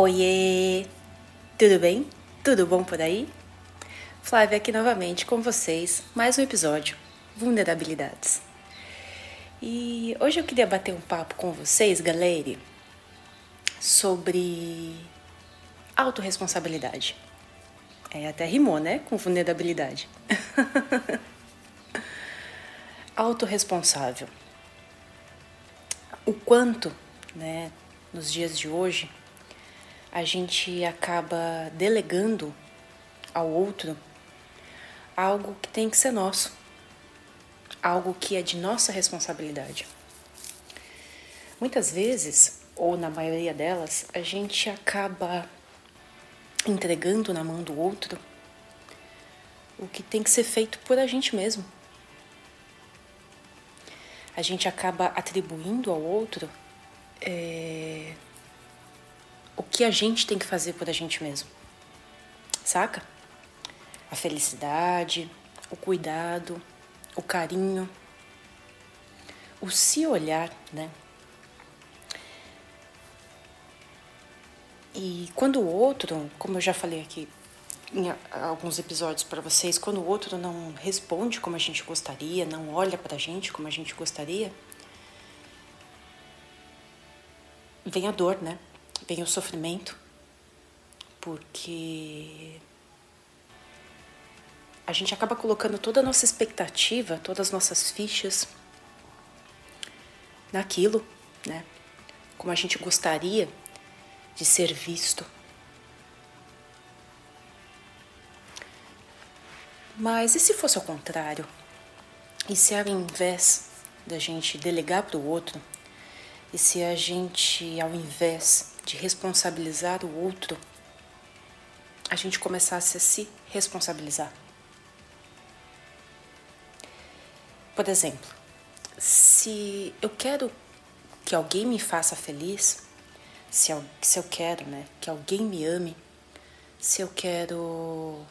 Oiê! Tudo bem? Tudo bom por aí? Flávia aqui novamente com vocês, mais um episódio, Vulnerabilidades. E hoje eu queria bater um papo com vocês, galera, sobre autorresponsabilidade. É, até rimou, né? Com vulnerabilidade. Autorresponsável. O quanto, né, nos dias de hoje, a gente acaba delegando ao outro algo que tem que ser nosso, algo que é de nossa responsabilidade. Muitas vezes, ou na maioria delas, a gente acaba entregando na mão do outro o que tem que ser feito por a gente mesmo. A gente acaba atribuindo ao outro é, o que a gente tem que fazer por a gente mesmo. Saca? A felicidade, o cuidado, o carinho, o se olhar, né? E quando o outro, como eu já falei aqui em alguns episódios para vocês, quando o outro não responde como a gente gostaria, não olha para a gente como a gente gostaria, vem a dor, né? Vem o sofrimento, porque a gente acaba colocando toda a nossa expectativa, todas as nossas fichas naquilo, né? Como a gente gostaria de ser visto. Mas e se fosse ao contrário? E se ao invés da gente delegar para o outro, e se a gente, ao invés de responsabilizar o outro, a gente começasse a se responsabilizar? Por exemplo, se eu quero que alguém me faça feliz, se eu, se eu quero né, que alguém me ame, se eu quero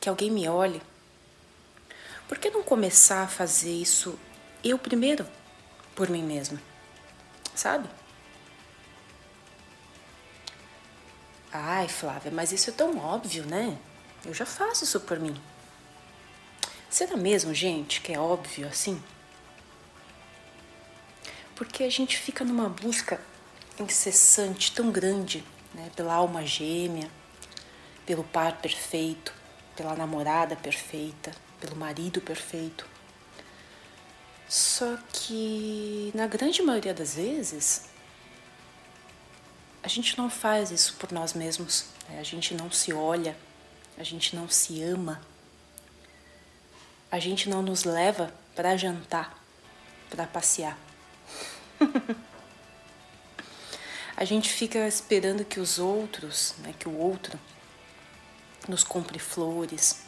que alguém me olhe, por que não começar a fazer isso eu primeiro, por mim mesma? Sabe? Ai, Flávia, mas isso é tão óbvio, né? Eu já faço isso por mim. Será mesmo, gente, que é óbvio assim? Porque a gente fica numa busca incessante tão grande né, pela alma gêmea, pelo par perfeito, pela namorada perfeita, pelo marido perfeito. Só que, na grande maioria das vezes, a gente não faz isso por nós mesmos, né? a gente não se olha, a gente não se ama, a gente não nos leva para jantar, para passear. a gente fica esperando que os outros, né, que o outro, nos compre flores,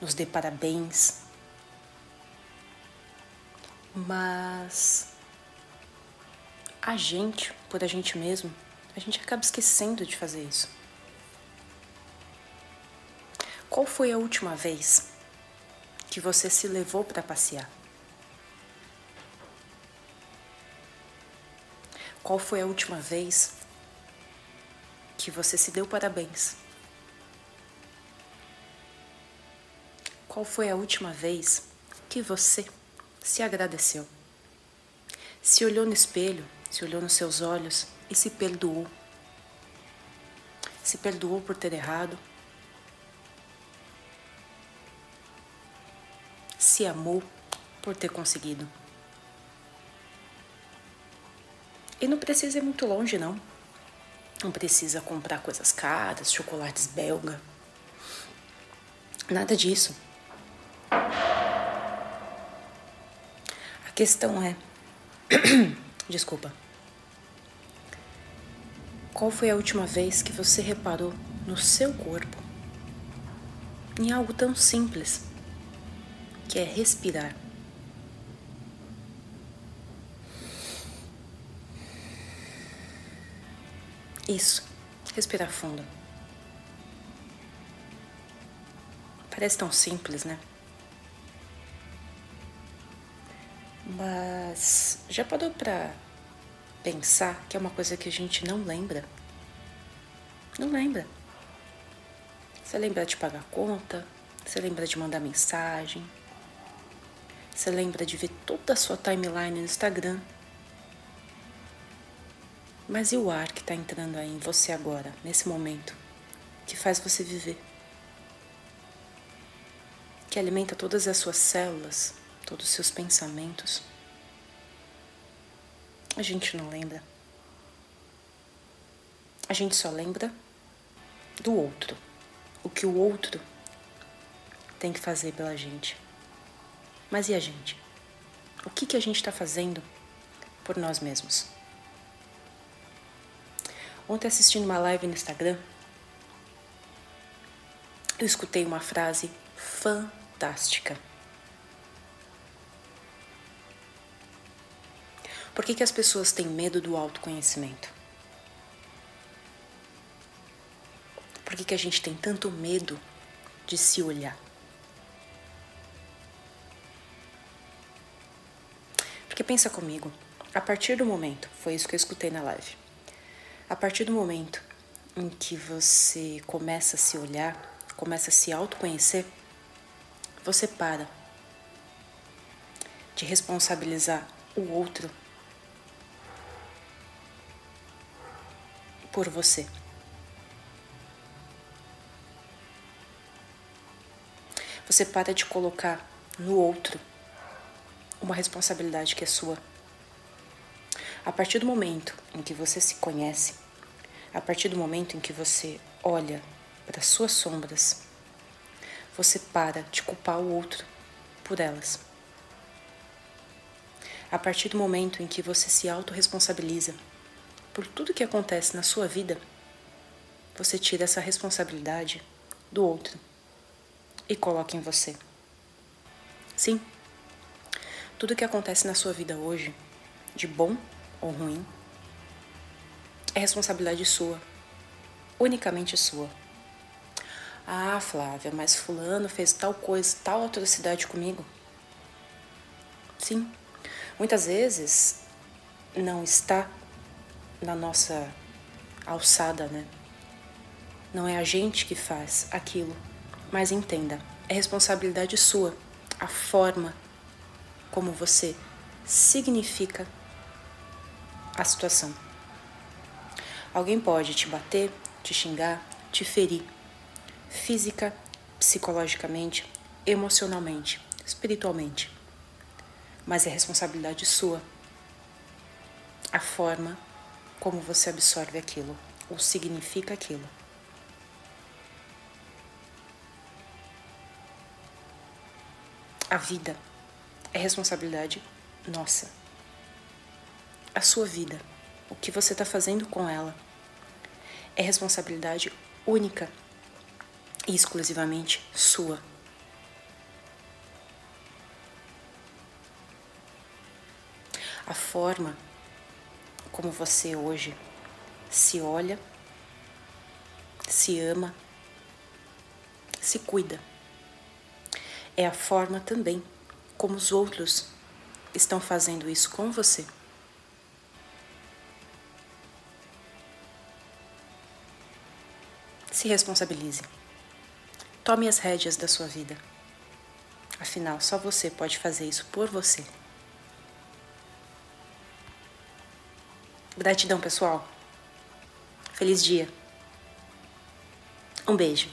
nos dê parabéns. Mas a gente, por a gente mesmo, a gente acaba esquecendo de fazer isso. Qual foi a última vez que você se levou para passear? Qual foi a última vez que você se deu parabéns? Qual foi a última vez que você se agradeceu? Se olhou no espelho, se olhou nos seus olhos e se perdoou? Se perdoou por ter errado? Se amou por ter conseguido? E não precisa ir muito longe, não. Não precisa comprar coisas caras, chocolates belga. Nada disso. A questão é. Desculpa. Qual foi a última vez que você reparou no seu corpo em algo tão simples que é respirar? Isso, respirar fundo. Parece tão simples, né? Mas já parou para pensar que é uma coisa que a gente não lembra Não lembra. Você lembra de pagar conta, você lembra de mandar mensagem, você lembra de ver toda a sua timeline no Instagram. Mas e o ar que está entrando aí em você agora, nesse momento, que faz você viver? Que alimenta todas as suas células, todos os seus pensamentos? A gente não lembra. A gente só lembra do outro, o que o outro tem que fazer pela gente. Mas e a gente? O que, que a gente está fazendo por nós mesmos? Ontem, assistindo uma live no Instagram, eu escutei uma frase fantástica. Por que, que as pessoas têm medo do autoconhecimento? Por que, que a gente tem tanto medo de se olhar? Porque pensa comigo, a partir do momento, foi isso que eu escutei na live, a partir do momento em que você começa a se olhar, começa a se autoconhecer, você para de responsabilizar o outro por você. Você para de colocar no outro uma responsabilidade que é sua. A partir do momento em que você se conhece, a partir do momento em que você olha para suas sombras, você para de culpar o outro por elas. A partir do momento em que você se autorresponsabiliza por tudo que acontece na sua vida, você tira essa responsabilidade do outro e coloca em você. Sim, tudo que acontece na sua vida hoje, de bom ou ruim, é responsabilidade sua, unicamente sua. Ah, Flávia, mas Fulano fez tal coisa, tal atrocidade comigo. Sim, muitas vezes não está na nossa alçada, né? Não é a gente que faz aquilo, mas entenda, é responsabilidade sua a forma como você significa a situação. Alguém pode te bater, te xingar, te ferir, física, psicologicamente, emocionalmente, espiritualmente. Mas é responsabilidade sua a forma como você absorve aquilo ou significa aquilo. A vida é responsabilidade nossa. A sua vida, o que você está fazendo com ela, é responsabilidade única e exclusivamente sua. A forma como você hoje se olha, se ama, se cuida. É a forma também como os outros estão fazendo isso com você. Se responsabilize. Tome as rédeas da sua vida. Afinal, só você pode fazer isso por você. Gratidão, pessoal. Feliz dia. Um beijo.